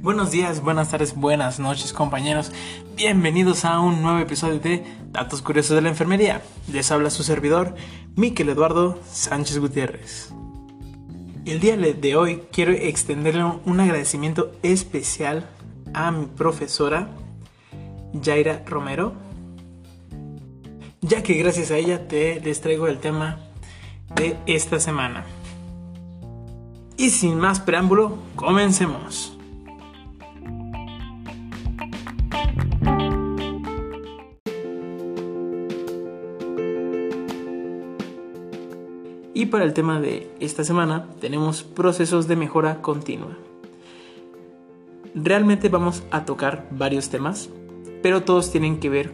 Buenos días, buenas tardes, buenas noches compañeros. Bienvenidos a un nuevo episodio de Datos Curiosos de la Enfermería. Les habla su servidor, Miquel Eduardo Sánchez Gutiérrez. El día de hoy quiero extenderle un agradecimiento especial a mi profesora, Yaira Romero, ya que gracias a ella te les traigo el tema de esta semana. Y sin más preámbulo, comencemos. Y para el tema de esta semana tenemos procesos de mejora continua. Realmente vamos a tocar varios temas, pero todos tienen que ver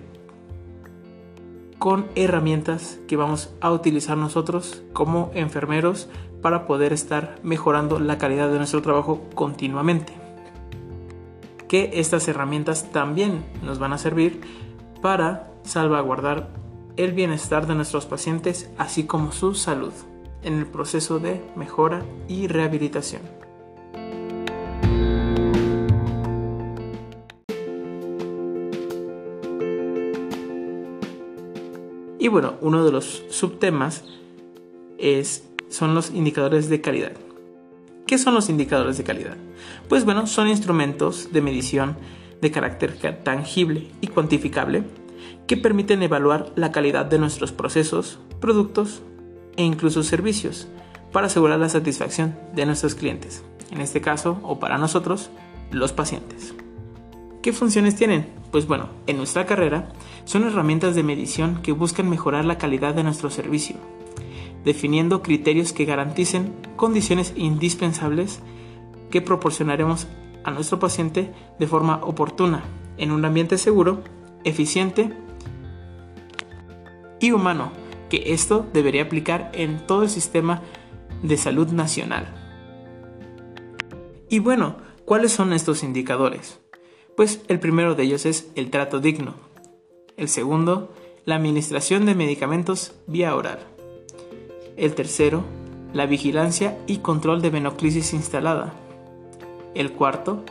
con herramientas que vamos a utilizar nosotros como enfermeros para poder estar mejorando la calidad de nuestro trabajo continuamente. Que estas herramientas también nos van a servir para salvaguardar el bienestar de nuestros pacientes así como su salud en el proceso de mejora y rehabilitación. Y bueno, uno de los subtemas es, son los indicadores de calidad. ¿Qué son los indicadores de calidad? Pues bueno, son instrumentos de medición de carácter tangible y cuantificable que permiten evaluar la calidad de nuestros procesos, productos e incluso servicios para asegurar la satisfacción de nuestros clientes, en este caso o para nosotros, los pacientes. ¿Qué funciones tienen? Pues bueno, en nuestra carrera son herramientas de medición que buscan mejorar la calidad de nuestro servicio, definiendo criterios que garanticen condiciones indispensables que proporcionaremos a nuestro paciente de forma oportuna, en un ambiente seguro, eficiente y humano, que esto debería aplicar en todo el sistema de salud nacional. Y bueno, ¿cuáles son estos indicadores? Pues el primero de ellos es el trato digno. El segundo, la administración de medicamentos vía oral. El tercero, la vigilancia y control de venoclisis instalada. El cuarto,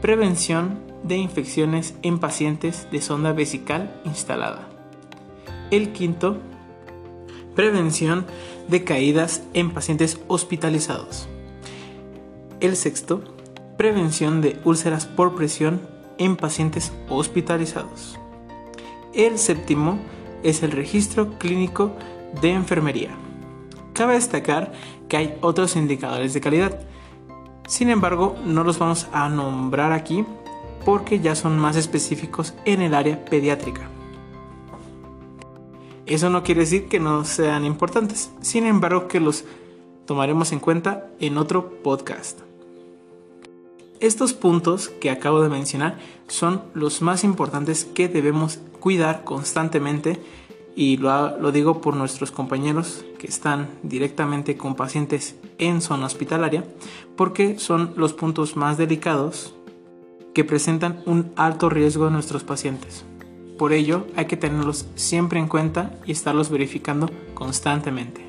prevención de infecciones en pacientes de sonda vesical instalada. El quinto, Prevención de caídas en pacientes hospitalizados. El sexto, prevención de úlceras por presión en pacientes hospitalizados. El séptimo es el registro clínico de enfermería. Cabe destacar que hay otros indicadores de calidad. Sin embargo, no los vamos a nombrar aquí porque ya son más específicos en el área pediátrica. Eso no quiere decir que no sean importantes, sin embargo que los tomaremos en cuenta en otro podcast. Estos puntos que acabo de mencionar son los más importantes que debemos cuidar constantemente y lo, digo por nuestros compañeros que están directamente con pacientes en zona hospitalaria porque son los puntos más delicados que presentan un alto riesgo a nuestros pacientes. Por ello, hay que tenerlos siempre en cuenta y estarlos verificando constantemente.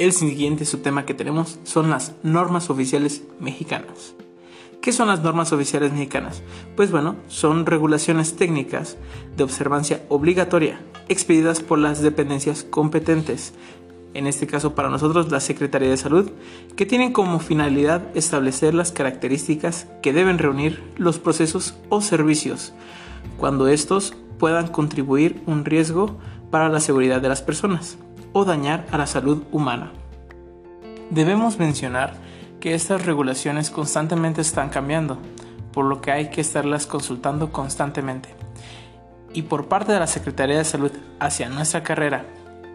El siguiente subtema que tenemos son las normas oficiales mexicanas. ¿Qué son las normas oficiales mexicanas? Pues bueno, son regulaciones técnicas de observancia obligatoria expedidas por las dependencias competentes en este caso para nosotros la Secretaría de Salud, que tienen como finalidad establecer las características que deben reunir los procesos o servicios cuando estos puedan contribuir un riesgo para la seguridad de las personas o dañar a la salud humana. Debemos mencionar que estas regulaciones constantemente están cambiando, por lo que hay que estarlas consultando constantemente. Y por parte de la Secretaría de Salud hacia nuestra carrera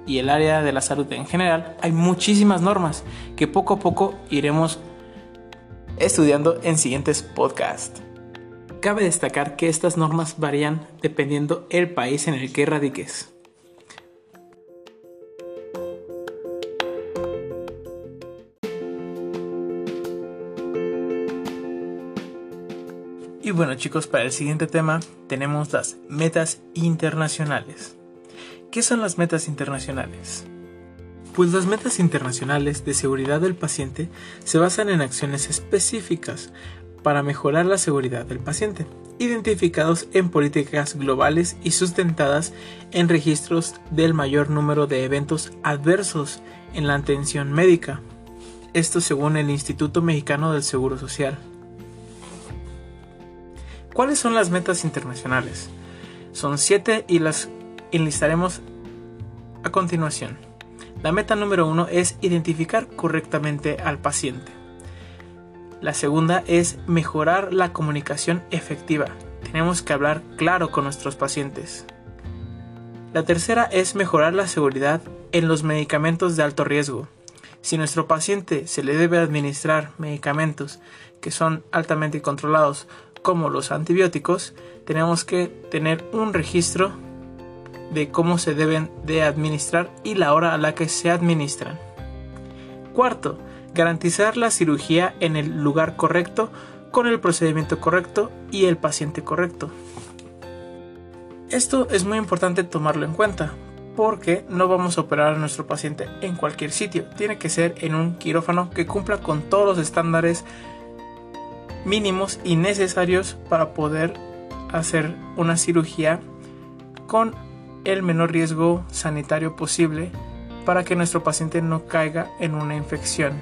y el área de la salud en general, hay muchísimas normas que poco a poco iremos estudiando en siguientes podcasts. Cabe destacar que estas normas varían dependiendo el país en el que radiques. Y bueno chicos, para el siguiente tema tenemos las metas internacionales. ¿Qué son las metas internacionales? Pues las metas internacionales de seguridad del paciente se basan en acciones específicas para mejorar la seguridad del paciente, identificados en políticas globales y sustentadas en registros del mayor número de eventos adversos en la atención médica. Esto según el Instituto Mexicano del Seguro Social. ¿Cuáles son las metas internacionales? Son siete y las enlistaremos a continuación. La meta número uno es identificar correctamente al paciente. La segunda es mejorar la comunicación efectiva. Tenemos que hablar claro con nuestros pacientes. La tercera es mejorar la seguridad en los medicamentos de alto riesgo. Si nuestro paciente se le debe administrar medicamentos que son altamente controlados como los antibióticos, tenemos que tener un registro de cómo se deben de administrar y la hora a la que se administran. Cuarto, garantizar la cirugía en el lugar correcto, con el procedimiento correcto y el paciente correcto. Esto es muy importante tomarlo en cuenta, porque no vamos a operar a nuestro paciente en cualquier sitio, tiene que ser en un quirófano que cumpla con todos los estándares mínimos y necesarios para poder hacer una cirugía con el menor riesgo sanitario posible para que nuestro paciente no caiga en una infección.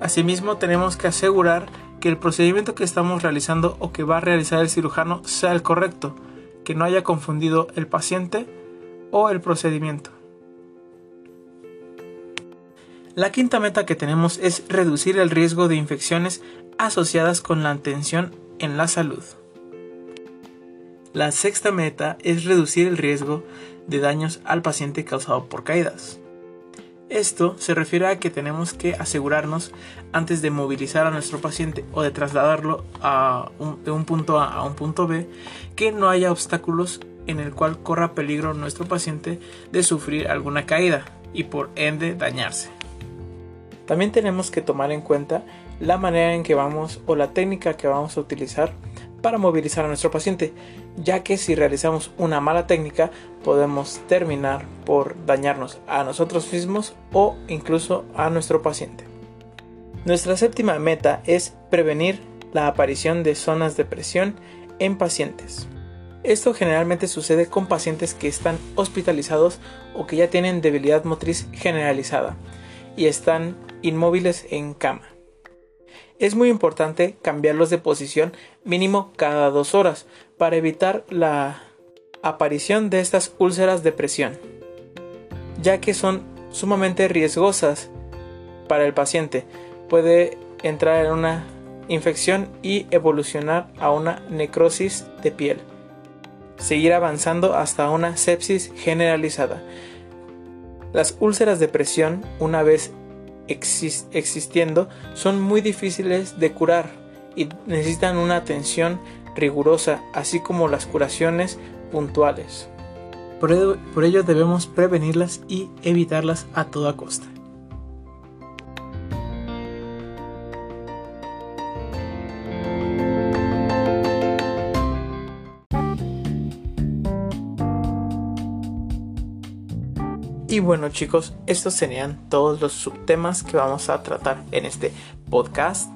Asimismo, tenemos que asegurar que el procedimiento que estamos realizando o que va a realizar el cirujano sea el correcto, que no haya confundido el paciente o el procedimiento. La quinta meta que tenemos es reducir el riesgo de infecciones asociadas con la atención en la salud. La sexta meta es reducir el riesgo de daños al paciente causado por caídas. Esto se refiere a que tenemos que asegurarnos antes de movilizar a nuestro paciente o de trasladarlo de un punto A a un punto B que no haya obstáculos en el cual corra peligro nuestro paciente de sufrir alguna caída y por ende dañarse. También tenemos que tomar en cuenta la manera en que vamos o la técnica que vamos a utilizar para movilizar a nuestro paciente, ya que si realizamos una mala técnica podemos terminar por dañarnos a nosotros mismos o incluso a nuestro paciente. Nuestra séptima meta es prevenir la aparición de zonas de presión en pacientes. Esto generalmente sucede con pacientes que están hospitalizados o que ya tienen debilidad motriz generalizada y están inmóviles en cama. Es muy importante cambiarlos de posición mínimo cada dos horas para evitar la aparición de estas úlceras de presión, ya que son sumamente riesgosas para el paciente. Puede entrar en una infección y evolucionar a una necrosis de piel, seguir avanzando hasta una sepsis generalizada. Las úlceras de presión, una vez existiendo son muy difíciles de curar y necesitan una atención rigurosa, así como las curaciones puntuales. Por ello, por ello debemos prevenirlas y evitarlas a toda costa. Y bueno chicos, estos serían todos los subtemas que vamos a tratar en este podcast.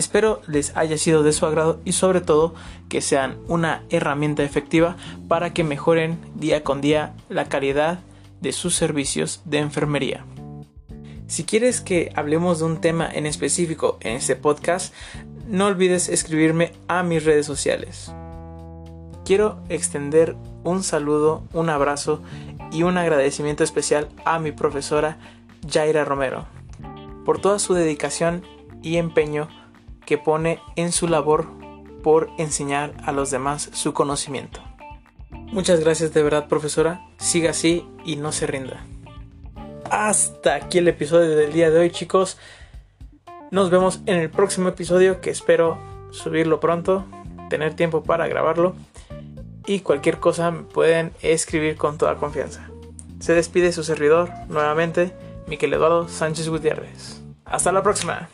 Espero les haya sido de su agrado y sobre todo que sean una herramienta efectiva para que mejoren día con día la calidad de sus servicios de enfermería. Si quieres que hablemos de un tema en específico en este podcast, no olvides escribirme a mis redes sociales. Quiero extender un saludo, un abrazo y un agradecimiento especial a mi profesora Jaira Romero por toda su dedicación y empeño que pone en su labor por enseñar a los demás su conocimiento. Muchas gracias de verdad profesora, siga así y no se rinda. Hasta aquí el episodio del día de hoy chicos. Nos vemos en el próximo episodio que espero subirlo pronto, tener tiempo para grabarlo y cualquier cosa me pueden escribir con toda confianza. Se despide su servidor nuevamente, Miquel Eduardo Sánchez Gutiérrez. Hasta la próxima.